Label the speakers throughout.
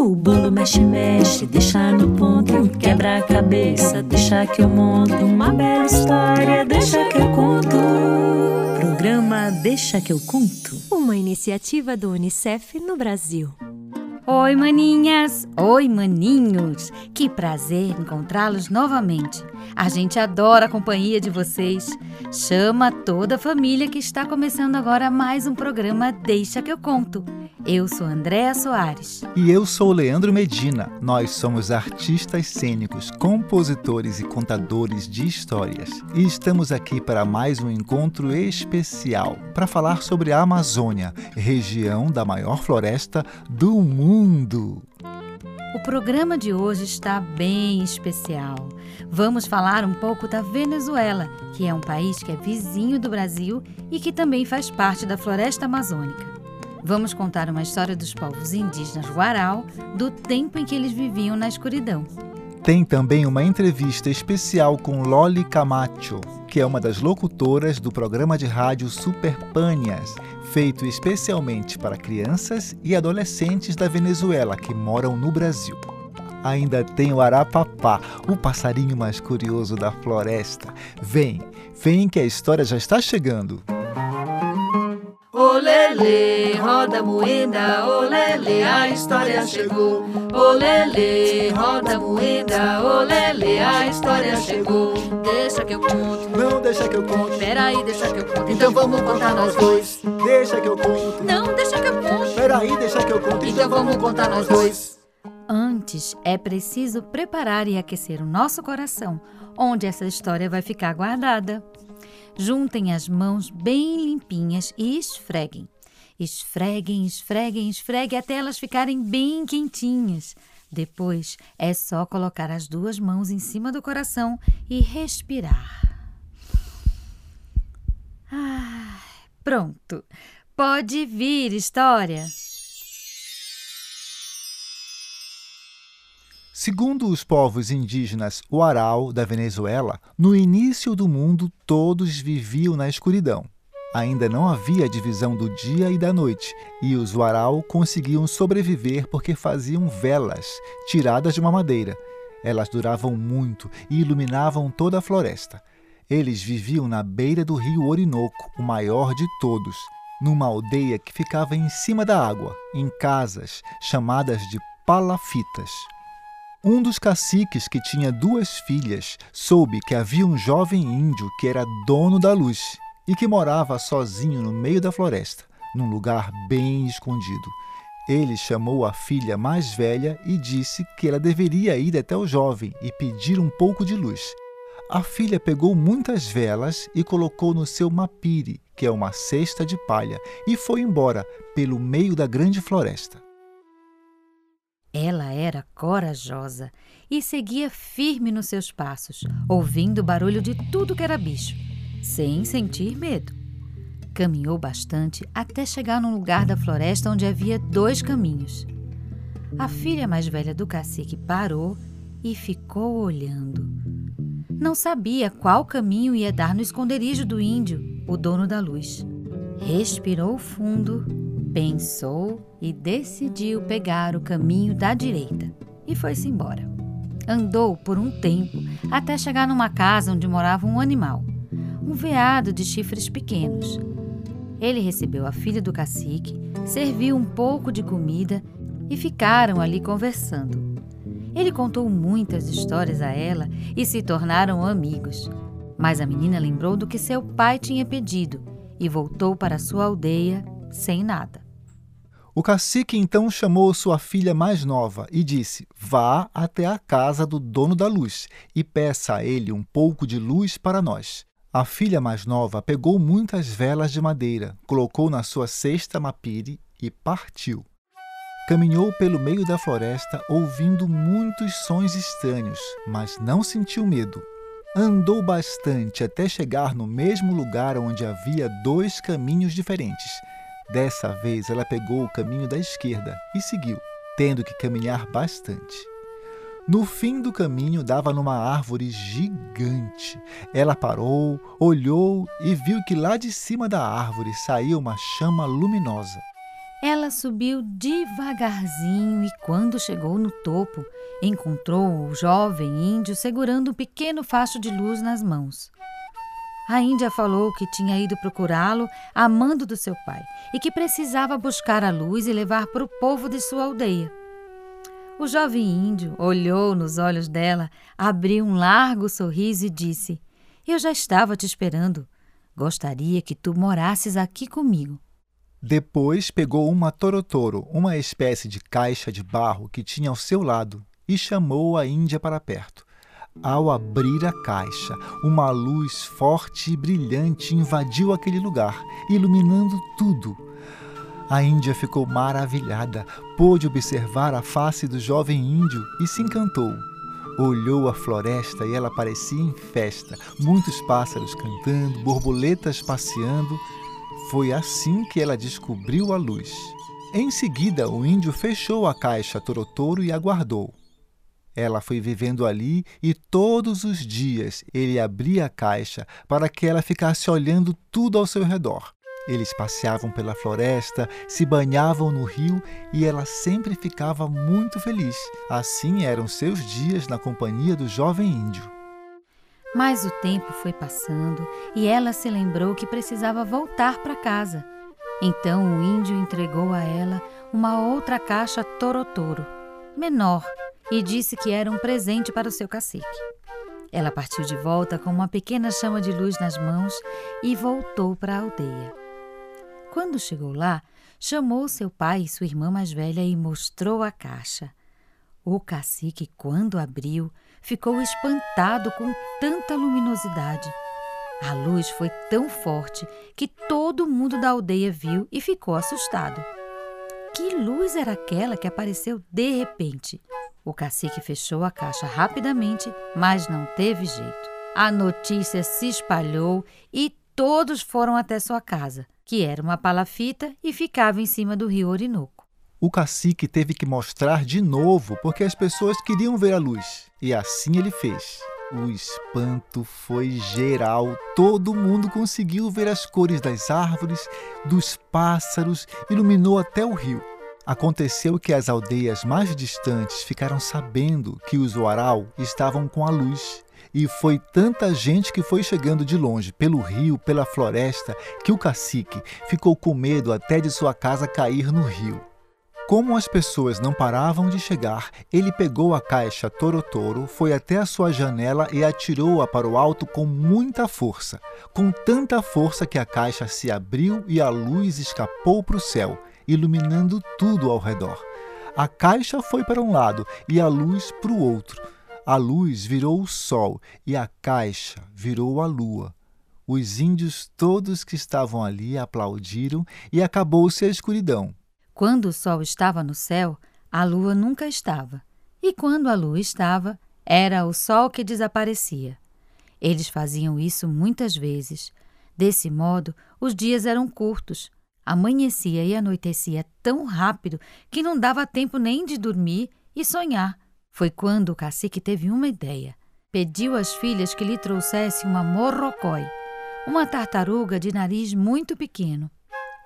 Speaker 1: O bolo mexe, mexe, deixa no ponto. Quebra a cabeça, deixa que eu monto. Uma bela história, deixa que eu conto. Programa Deixa que eu conto.
Speaker 2: Uma iniciativa do Unicef no Brasil.
Speaker 3: Oi, maninhas! Oi, maninhos! Que prazer encontrá-los novamente. A gente adora a companhia de vocês. Chama toda a família que está começando agora mais um programa Deixa que eu conto. Eu sou Andréa Soares.
Speaker 4: E eu sou Leandro Medina. Nós somos artistas cênicos, compositores e contadores de histórias. E estamos aqui para mais um encontro especial para falar sobre a Amazônia, região da maior floresta do mundo.
Speaker 3: O programa de hoje está bem especial. Vamos falar um pouco da Venezuela, que é um país que é vizinho do Brasil e que também faz parte da floresta amazônica. Vamos contar uma história dos povos indígenas Guarau, do tempo em que eles viviam na escuridão.
Speaker 4: Tem também uma entrevista especial com Loli Camacho, que é uma das locutoras do programa de rádio Super Pânias, feito especialmente para crianças e adolescentes da Venezuela que moram no Brasil. Ainda tem o arapapá, o passarinho mais curioso da floresta. Vem, vem que a história já está chegando.
Speaker 5: Olele, roda moeda, olele, a história chegou. Olele, roda moeda, olele, a história chegou. Deixa que eu conto.
Speaker 4: Não deixa que eu conto.
Speaker 5: Peraí, deixa que eu conto. Então vamos contar nós dois.
Speaker 4: Deixa que eu conto.
Speaker 5: Não, deixa que eu conto.
Speaker 4: Peraí, deixa que eu conto.
Speaker 5: Então vamos contar nós dois.
Speaker 3: Antes, é preciso preparar e aquecer o nosso coração, onde essa história vai ficar guardada. Juntem as mãos bem limpinhas e esfreguem. Esfreguem, esfreguem, esfreguem até elas ficarem bem quentinhas. Depois é só colocar as duas mãos em cima do coração e respirar. Ah, pronto. Pode vir, história.
Speaker 4: Segundo os povos indígenas Uarau da Venezuela, no início do mundo todos viviam na escuridão. Ainda não havia divisão do dia e da noite, e os Uarau conseguiam sobreviver porque faziam velas tiradas de uma madeira. Elas duravam muito e iluminavam toda a floresta. Eles viviam na beira do rio Orinoco, o maior de todos, numa aldeia que ficava em cima da água, em casas chamadas de palafitas. Um dos caciques que tinha duas filhas soube que havia um jovem índio que era dono da luz e que morava sozinho no meio da floresta, num lugar bem escondido. Ele chamou a filha mais velha e disse que ela deveria ir até o jovem e pedir um pouco de luz. A filha pegou muitas velas e colocou no seu mapire, que é uma cesta de palha, e foi embora pelo meio da grande floresta.
Speaker 3: Ela era corajosa e seguia firme nos seus passos, ouvindo o barulho de tudo que era bicho, sem sentir medo. Caminhou bastante até chegar num lugar da floresta onde havia dois caminhos. A filha mais velha do cacique parou e ficou olhando. Não sabia qual caminho ia dar no esconderijo do índio, o dono da luz. Respirou fundo Pensou e decidiu pegar o caminho da direita e foi-se embora. Andou por um tempo até chegar numa casa onde morava um animal, um veado de chifres pequenos. Ele recebeu a filha do cacique, serviu um pouco de comida e ficaram ali conversando. Ele contou muitas histórias a ela e se tornaram amigos. Mas a menina lembrou do que seu pai tinha pedido e voltou para sua aldeia sem nada.
Speaker 4: O cacique então chamou sua filha mais nova e disse: Vá até a casa do dono da luz e peça a ele um pouco de luz para nós. A filha mais nova pegou muitas velas de madeira, colocou na sua cesta mapire e partiu. Caminhou pelo meio da floresta ouvindo muitos sons estranhos, mas não sentiu medo. Andou bastante até chegar no mesmo lugar onde havia dois caminhos diferentes Dessa vez ela pegou o caminho da esquerda e seguiu, tendo que caminhar bastante. No fim do caminho dava numa árvore gigante. Ela parou, olhou e viu que lá de cima da árvore saía uma chama luminosa.
Speaker 3: Ela subiu devagarzinho e, quando chegou no topo, encontrou o jovem índio segurando um pequeno facho de luz nas mãos. A Índia falou que tinha ido procurá-lo a mando do seu pai e que precisava buscar a luz e levar para o povo de sua aldeia. O jovem índio olhou nos olhos dela, abriu um largo sorriso e disse: Eu já estava te esperando. Gostaria que tu morasses aqui comigo.
Speaker 4: Depois pegou uma torotoro, uma espécie de caixa de barro que tinha ao seu lado, e chamou a Índia para perto. Ao abrir a caixa, uma luz forte e brilhante invadiu aquele lugar, iluminando tudo. A Índia ficou maravilhada, pôde observar a face do jovem índio e se encantou. Olhou a floresta e ela parecia em festa, muitos pássaros cantando, borboletas passeando. Foi assim que ela descobriu a luz. Em seguida, o índio fechou a caixa Torotoro e aguardou. Ela foi vivendo ali e todos os dias ele abria a caixa para que ela ficasse olhando tudo ao seu redor. Eles passeavam pela floresta, se banhavam no rio e ela sempre ficava muito feliz. Assim eram seus dias na companhia do jovem índio.
Speaker 3: Mas o tempo foi passando e ela se lembrou que precisava voltar para casa. Então o índio entregou a ela uma outra caixa torotoro, menor, e disse que era um presente para o seu cacique. Ela partiu de volta com uma pequena chama de luz nas mãos e voltou para a aldeia. Quando chegou lá, chamou seu pai e sua irmã mais velha e mostrou a caixa. O cacique, quando abriu, ficou espantado com tanta luminosidade. A luz foi tão forte que todo mundo da aldeia viu e ficou assustado. Que luz era aquela que apareceu de repente? O cacique fechou a caixa rapidamente, mas não teve jeito. A notícia se espalhou e todos foram até sua casa, que era uma palafita e ficava em cima do rio Orinoco.
Speaker 4: O cacique teve que mostrar de novo porque as pessoas queriam ver a luz, e assim ele fez. O espanto foi geral. Todo mundo conseguiu ver as cores das árvores, dos pássaros, iluminou até o rio. Aconteceu que as aldeias mais distantes ficaram sabendo que os Uarau estavam com a luz. E foi tanta gente que foi chegando de longe, pelo rio, pela floresta, que o cacique ficou com medo até de sua casa cair no rio. Como as pessoas não paravam de chegar, ele pegou a caixa Torotoro, foi até a sua janela e atirou-a para o alto com muita força. Com tanta força que a caixa se abriu e a luz escapou para o céu iluminando tudo ao redor. A caixa foi para um lado e a luz para o outro. A luz virou o sol e a caixa virou a lua. Os índios todos que estavam ali aplaudiram e acabou-se a escuridão.
Speaker 3: Quando o sol estava no céu, a lua nunca estava. E quando a lua estava, era o sol que desaparecia. Eles faziam isso muitas vezes. Desse modo, os dias eram curtos, Amanhecia e anoitecia tão rápido que não dava tempo nem de dormir e sonhar. Foi quando o cacique teve uma ideia. Pediu às filhas que lhe trouxessem uma morrocói, uma tartaruga de nariz muito pequeno.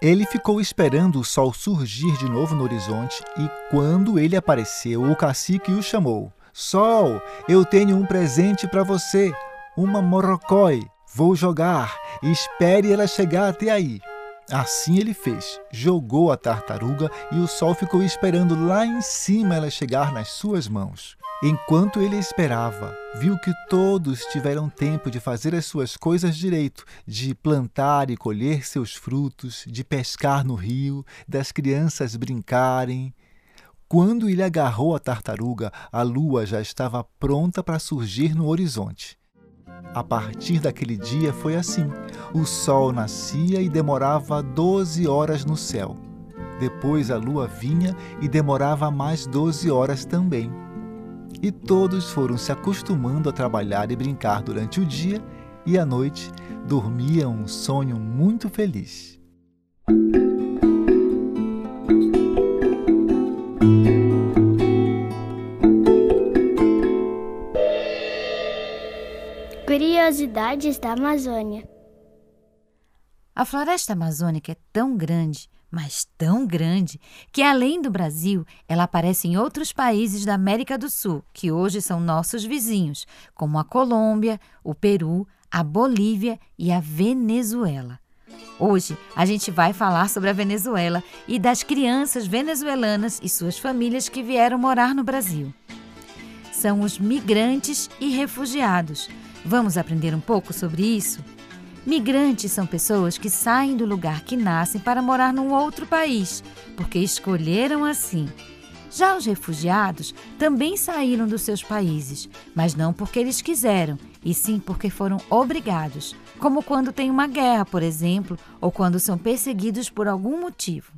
Speaker 4: Ele ficou esperando o sol surgir de novo no horizonte e, quando ele apareceu, o cacique o chamou: Sol, eu tenho um presente para você, uma morrocói. Vou jogar. Espere ela chegar até aí. Assim ele fez, jogou a tartaruga e o sol ficou esperando lá em cima ela chegar nas suas mãos. Enquanto ele esperava, viu que todos tiveram tempo de fazer as suas coisas direito, de plantar e colher seus frutos, de pescar no rio, das crianças brincarem. Quando ele agarrou a tartaruga, a lua já estava pronta para surgir no horizonte. A partir daquele dia foi assim. O sol nascia e demorava 12 horas no céu. Depois a lua vinha e demorava mais 12 horas também. E todos foram se acostumando a trabalhar e brincar durante o dia e à noite dormiam um sonho muito feliz.
Speaker 6: Curiosidades da Amazônia.
Speaker 3: A floresta amazônica é tão grande, mas tão grande que, além do Brasil, ela aparece em outros países da América do Sul, que hoje são nossos vizinhos, como a Colômbia, o Peru, a Bolívia e a Venezuela. Hoje a gente vai falar sobre a Venezuela e das crianças venezuelanas e suas famílias que vieram morar no Brasil. São os migrantes e refugiados. Vamos aprender um pouco sobre isso? Migrantes são pessoas que saem do lugar que nascem para morar num outro país, porque escolheram assim. Já os refugiados também saíram dos seus países, mas não porque eles quiseram, e sim porque foram obrigados, como quando tem uma guerra, por exemplo, ou quando são perseguidos por algum motivo.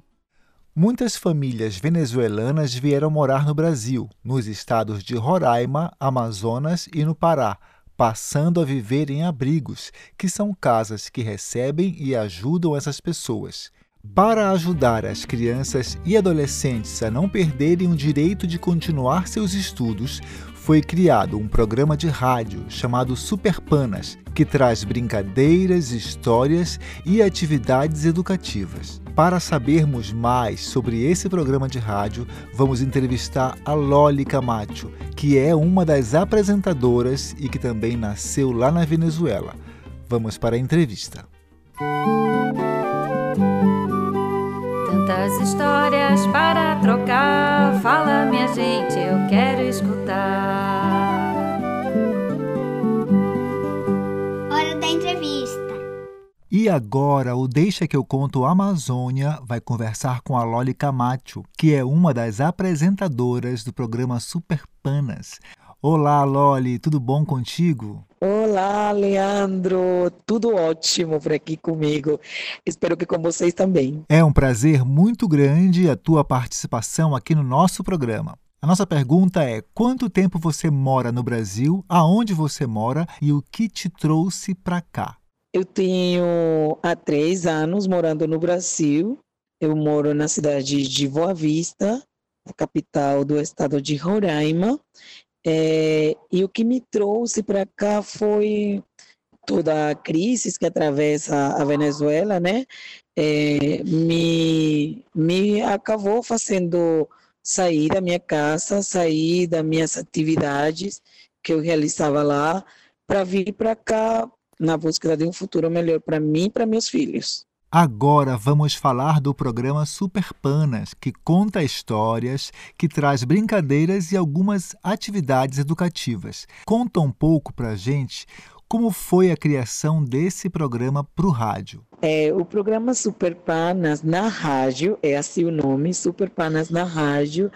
Speaker 4: Muitas famílias venezuelanas vieram morar no Brasil, nos estados de Roraima, Amazonas e no Pará, passando a viver em abrigos, que são casas que recebem e ajudam essas pessoas. Para ajudar as crianças e adolescentes a não perderem o direito de continuar seus estudos, foi criado um programa de rádio chamado Superpanas, que traz brincadeiras, histórias e atividades educativas. Para sabermos mais sobre esse programa de rádio, vamos entrevistar a Loli Camacho, que é uma das apresentadoras e que também nasceu lá na Venezuela. Vamos para a entrevista.
Speaker 1: Tantas histórias para trocar. Fala, minha gente, eu quero escutar.
Speaker 6: Hora da entrevista.
Speaker 4: E agora, o Deixa que eu conto Amazônia vai conversar com a Loli Camacho, que é uma das apresentadoras do programa Super Panas. Olá, Loli, tudo bom contigo?
Speaker 7: Olá, Leandro, tudo ótimo por aqui comigo. Espero que com vocês também.
Speaker 4: É um prazer muito grande a tua participação aqui no nosso programa. A nossa pergunta é: quanto tempo você mora no Brasil, aonde você mora e o que te trouxe para cá?
Speaker 7: Eu tenho há três anos morando no Brasil. Eu moro na cidade de Boa Vista, a capital do estado de Roraima, é, e o que me trouxe para cá foi toda a crise que atravessa a Venezuela, né? É, me, me acabou fazendo sair da minha casa, sair das minhas atividades que eu realizava lá, para vir para cá na busca de um futuro melhor para mim e para meus filhos.
Speaker 4: Agora vamos falar do programa Super Panas, que conta histórias, que traz brincadeiras e algumas atividades educativas. Conta um pouco para a gente como foi a criação desse programa para o rádio?
Speaker 7: É, o programa Super Panas na rádio, é assim o nome, Super Panas na rádio,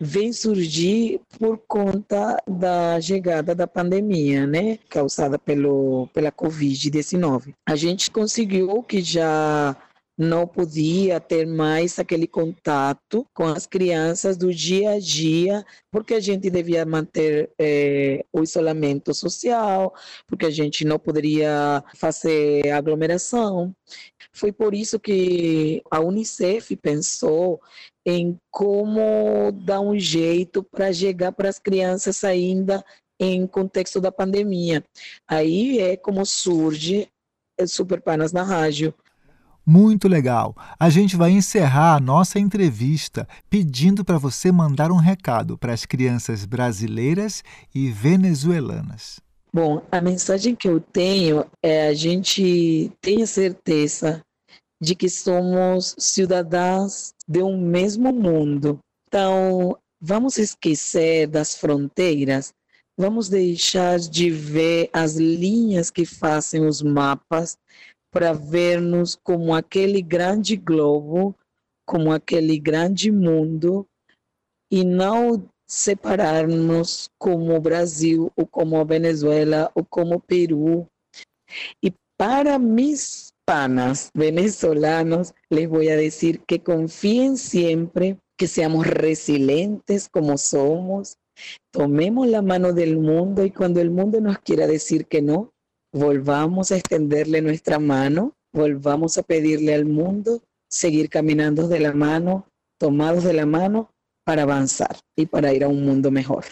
Speaker 7: vem surgir por conta da chegada da pandemia, né, causada pelo, pela Covid-19. A gente conseguiu que já não podia ter mais aquele contato com as crianças do dia a dia, porque a gente devia manter é, o isolamento social, porque a gente não poderia fazer aglomeração. Foi por isso que a Unicef pensou em como dar um jeito para chegar para as crianças ainda em contexto da pandemia. Aí é como surge Super Panas na Rádio
Speaker 4: muito legal. A gente vai encerrar a nossa entrevista pedindo para você mandar um recado para as crianças brasileiras e venezuelanas.
Speaker 7: Bom, a mensagem que eu tenho é a gente tenha certeza de que somos cidadãs de um mesmo mundo. Então, vamos esquecer das fronteiras, vamos deixar de ver as linhas que fazem os mapas para vermos como aquele grande globo, como aquele grande mundo, e não separarmos como o Brasil, ou como Venezuela, ou como o Peru. E para mis panas venezolanos, les voy a decir que confíen siempre, que seamos resilientes como somos, tomemos la mano del mundo y cuando el mundo nos quiera decir que no, volvamos a extenderle nuestra mano, volvamos a pedirle al mundo seguir caminando de la mano, tomados de la mano para avançar e para ir a um mundo melhor.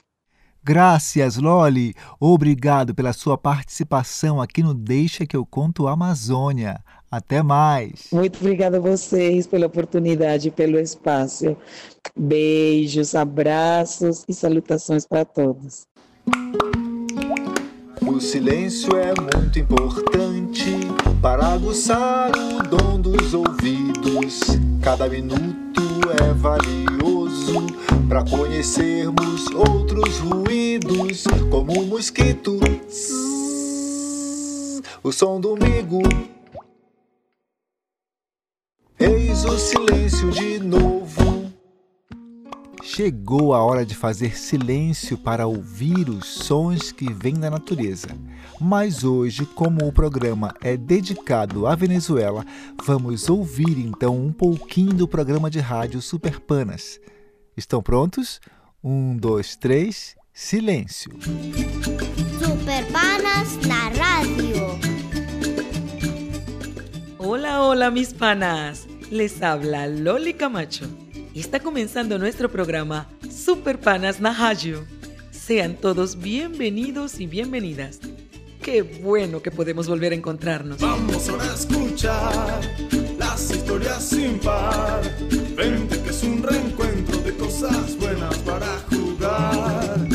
Speaker 4: Graças, Loli. Obrigado pela sua participação aqui no Deixa que eu conto Amazônia. Até mais.
Speaker 8: Muito obrigada a vocês pela oportunidade, pelo espaço. Beijos, abraços e salutações para todos.
Speaker 4: O silêncio é muito importante para aguçar o dom dos ouvidos. Cada minuto é valioso para conhecermos outros ruídos, como o mosquito, o som do migo. Eis o silêncio de novo. Chegou a hora de fazer silêncio para ouvir os sons que vêm da natureza. Mas hoje, como o programa é dedicado à Venezuela, vamos ouvir então um pouquinho do programa de rádio Super Panas. Estão prontos? Um, dois, três, silêncio.
Speaker 6: Super Panas na rádio.
Speaker 7: Hola, hola mis panas. Les habla Loli Camacho y está comenzando nuestro programa Super Panas na Radio. Sean todos bienvenidos y bienvenidas. Qué bueno que podemos volver a encontrarnos.
Speaker 9: Vamos ahora a escuchar las historias sin par. Vente que es un reencuentro de cosas buenas para jugar.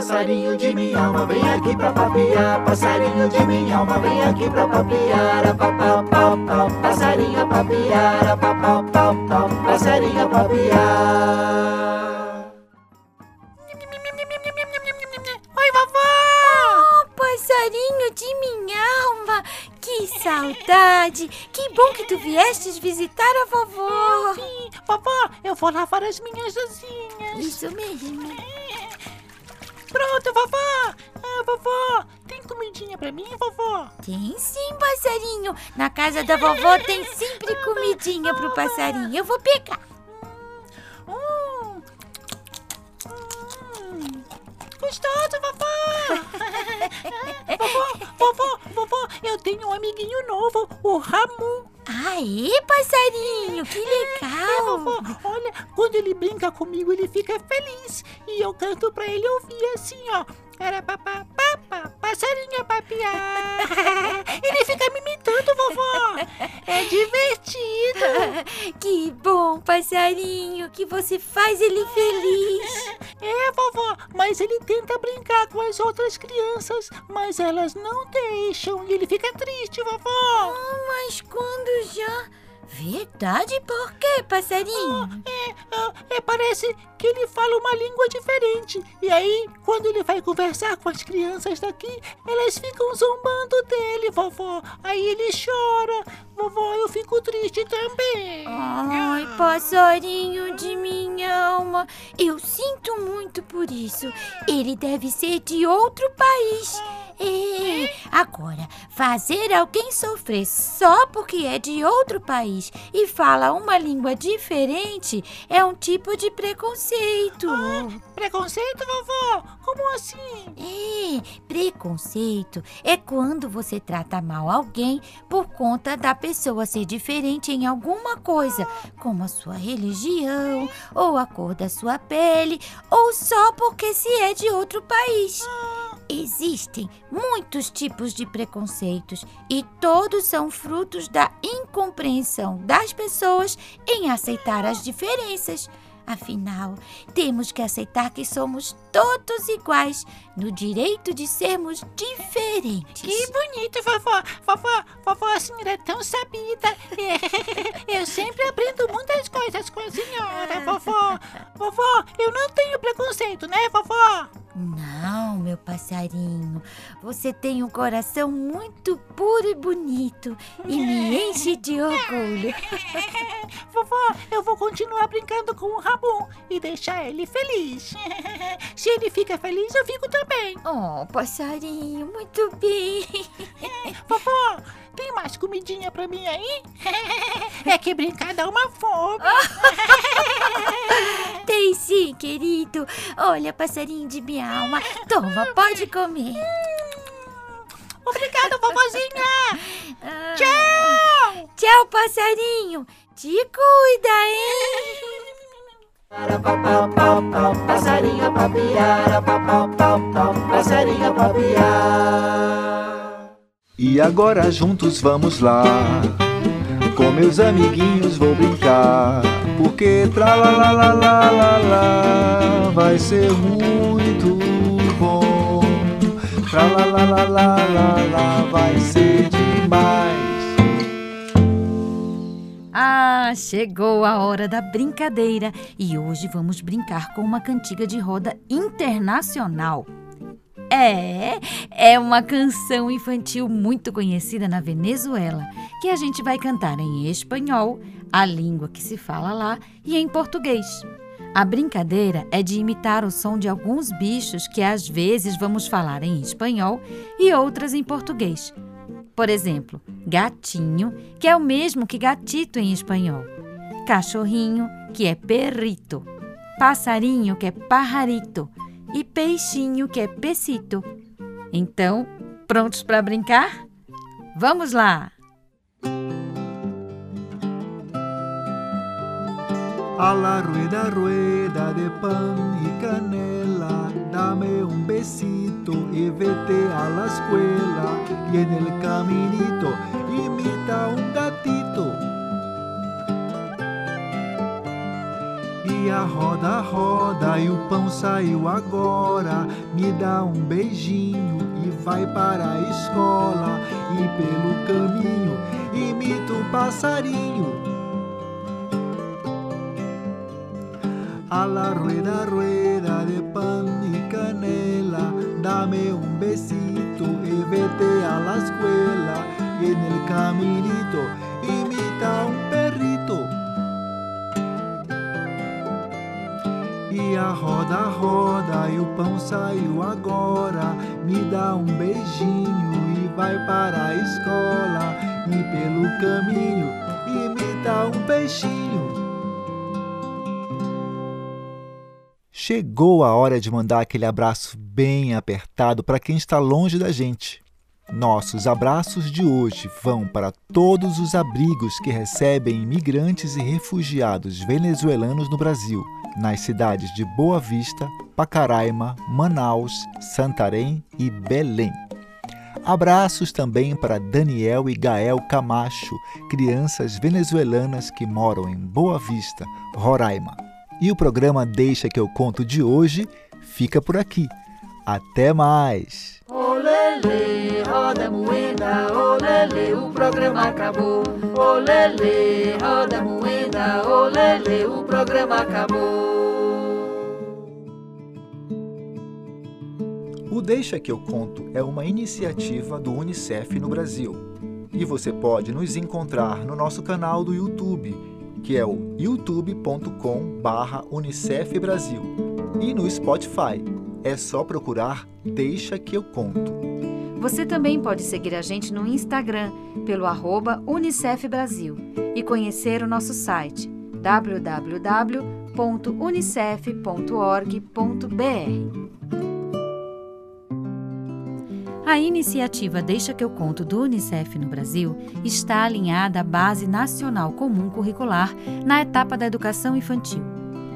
Speaker 10: Passarinho de minha alma, vem aqui pra papiar. Passarinho de minha alma, vem aqui pra papiar. A papau, pau, pau. Passarinho a papiar. Pau, pau. Passarinho a papiar.
Speaker 3: Oi, vovó! Oh, passarinho de minha alma! Que saudade! Que bom que tu viestes visitar a vovó!
Speaker 11: Sim, vovó, eu vou lavar as minhas asinhas.
Speaker 3: Isso mesmo.
Speaker 11: Pronto, vovó! Ah, vovó, tem comidinha pra mim, vovó?
Speaker 3: Tem sim, passarinho. Na casa da vovó tem sempre comidinha pro passarinho. Eu vou pegar.
Speaker 11: Hum. Hum. Gostoso, vovó! vovó, vovó, vovó, eu tenho um amiguinho novo, o Ramu.
Speaker 3: Aê, passarinho, que legal!
Speaker 11: É, vovó, olha, quando ele brinca comigo, ele fica feliz. E eu canto pra ele ouvir assim, ó. Era papá, passarinho a papiar. ele fica me imitando, vovó. É divertido.
Speaker 3: que bom, passarinho, que você faz ele feliz.
Speaker 11: É, vovó, mas ele tenta brincar com as outras crianças, mas elas não deixam e ele fica triste, vovó.
Speaker 3: Oh, mas quando já. Verdade? Por quê, passarinho?
Speaker 11: Oh, é, é, parece que ele fala uma língua diferente. E aí, quando ele vai conversar com as crianças daqui, elas ficam zombando dele, vovó. Aí ele chora. Vovó, eu fico triste também.
Speaker 3: Ai, passarinho de minha alma. Eu sinto muito por isso. Ele deve ser de outro país. É, agora, fazer alguém sofrer só porque é de outro país e fala uma língua diferente é um tipo de preconceito.
Speaker 11: Ah, preconceito, vovó? Como assim?
Speaker 3: É, preconceito é quando você trata mal alguém por conta da pessoa ser diferente em alguma coisa, como a sua religião, ou a cor da sua pele, ou só porque se é de outro país. Existem muitos tipos de preconceitos e todos são frutos da incompreensão das pessoas em aceitar as diferenças. Afinal, temos que aceitar que somos todos iguais no direito de sermos diferentes.
Speaker 11: Que bonito, vovó! Vovó, vovó, a senhora é tão sabida. Eu sempre aprendo muitas coisas com a senhora, vovó. Vovó, eu não tenho preconceito, né, vovó?
Speaker 3: Não, meu passarinho. Você tem um coração muito puro e bonito e me enche de orgulho.
Speaker 11: Vovó, eu vou continuar brincando com o Ramon e deixar ele feliz. Se ele fica feliz, eu fico também.
Speaker 3: Oh, passarinho, muito bem.
Speaker 11: Comidinha pra mim aí? É que brincar dá uma fome.
Speaker 3: Tem sim, querido. Olha, passarinho de minha alma. Toma, pode comer.
Speaker 11: Obrigada, vovozinha.
Speaker 3: Ah,
Speaker 11: Tchau.
Speaker 3: Tchau, passarinho. Te cuida, hein?
Speaker 12: passarinho papiar, papapá, passarinho papiar.
Speaker 4: E agora juntos vamos lá. Com meus amiguinhos vou brincar. Porque tra la la la la la la vai ser muito bom. Tra la la la la la la vai ser demais.
Speaker 3: Ah, chegou a hora da brincadeira e hoje vamos brincar com uma cantiga de roda internacional. É, é uma canção infantil muito conhecida na Venezuela, que a gente vai cantar em espanhol, a língua que se fala lá, e em português. A brincadeira é de imitar o som de alguns bichos que às vezes vamos falar em espanhol e outras em português. Por exemplo, gatinho, que é o mesmo que gatito em espanhol. Cachorrinho, que é perrito. Passarinho, que é pajarito. E peixinho, que é pecito. Então, prontos para brincar? Vamos lá!
Speaker 4: A la rueda, rueda de pan y canela, dame un besito y vete a la escuela. Y en el caminito imita un a roda, roda e o pão saiu agora. Me dá um beijinho e vai para a escola. E pelo caminho imita um passarinho. A la rueda, rueda de pan y canela, dame un besito y vete a la escuela. En el caminito imita un a roda, roda e o pão saiu agora. Me dá um beijinho e vai para a escola. E pelo caminho imita um peixinho. Chegou a hora de mandar aquele abraço bem apertado para quem está longe da gente. Nossos abraços de hoje vão para todos os abrigos que recebem imigrantes e refugiados venezuelanos no Brasil, nas cidades de Boa Vista, Pacaraima, Manaus, Santarém e Belém. Abraços também para Daniel e Gael Camacho, crianças venezuelanas que moram em Boa Vista, Roraima. E o programa Deixa que eu conto de hoje fica por aqui. Até mais!
Speaker 5: Roda moeda, olele, o programa acabou. Olele, roda moeda, olele, o programa acabou.
Speaker 4: O Deixa que eu conto é uma iniciativa do UNICEF no Brasil. E você pode nos encontrar no nosso canal do YouTube, que é o youtube.com/unicef Brasil, e no Spotify. É só procurar Deixa que eu conto.
Speaker 3: Você também pode seguir a gente no Instagram pelo arroba Unicef Brasil e conhecer o nosso site www.unicef.org.br. A iniciativa Deixa que eu conto do Unicef no Brasil está alinhada à Base Nacional Comum Curricular na etapa da educação infantil.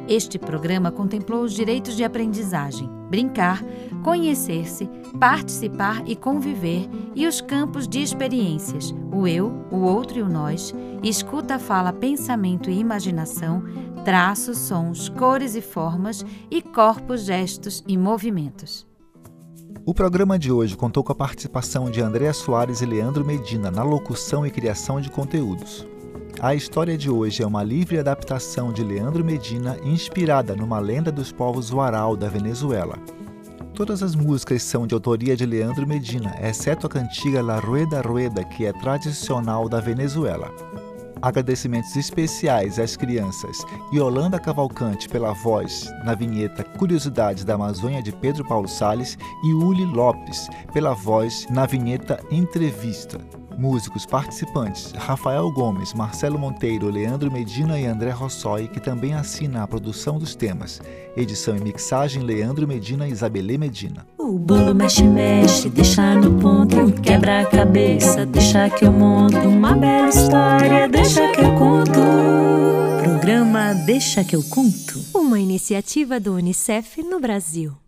Speaker 3: Este programa contemplou os direitos de aprendizagem, brincar, conhecer-se, participar e conviver e os campos de experiências, o eu, o outro e o nós, escuta, fala, pensamento e imaginação, traços, sons, cores e formas e corpos, gestos e movimentos.
Speaker 4: O programa de hoje contou com a participação de Andréa Soares e Leandro Medina na locução e criação de conteúdos. A história de hoje é uma livre adaptação de Leandro Medina inspirada numa lenda dos povos Uaral da Venezuela. Todas as músicas são de autoria de Leandro Medina, exceto a cantiga La Rueda Rueda, que é tradicional da Venezuela. Agradecimentos especiais às crianças Yolanda Cavalcante pela voz na vinheta Curiosidades da Amazônia de Pedro Paulo Sales e Uli Lopes pela voz na vinheta Entrevista. Músicos participantes Rafael Gomes, Marcelo Monteiro, Leandro Medina e André Rossoi, que também assina a produção dos temas. Edição e mixagem Leandro Medina e Isabelê Medina.
Speaker 1: O bolo mexe, mexe, deixa no ponto, quebra a cabeça, deixa que eu monto uma bela história, deixa que eu conto.
Speaker 13: Programa Deixa que eu conto.
Speaker 1: Uma iniciativa do Unicef no Brasil.